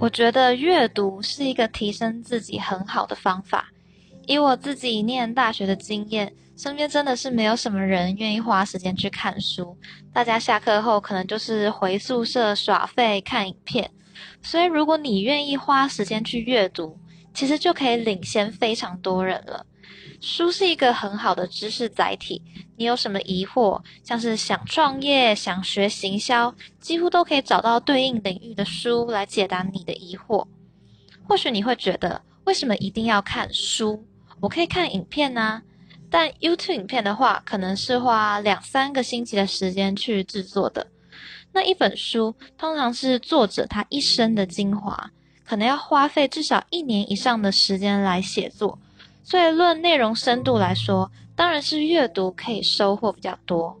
我觉得阅读是一个提升自己很好的方法。以我自己念大学的经验，身边真的是没有什么人愿意花时间去看书。大家下课后可能就是回宿舍耍废、看影片。所以，如果你愿意花时间去阅读，其实就可以领先非常多人了。书是一个很好的知识载体，你有什么疑惑，像是想创业、想学行销，几乎都可以找到对应领域的书来解答你的疑惑。或许你会觉得，为什么一定要看书？我可以看影片啊。但 YouTube 影片的话，可能是花两三个星期的时间去制作的。那一本书，通常是作者他一生的精华，可能要花费至少一年以上的时间来写作。所以，论内容深度来说，当然是阅读可以收获比较多。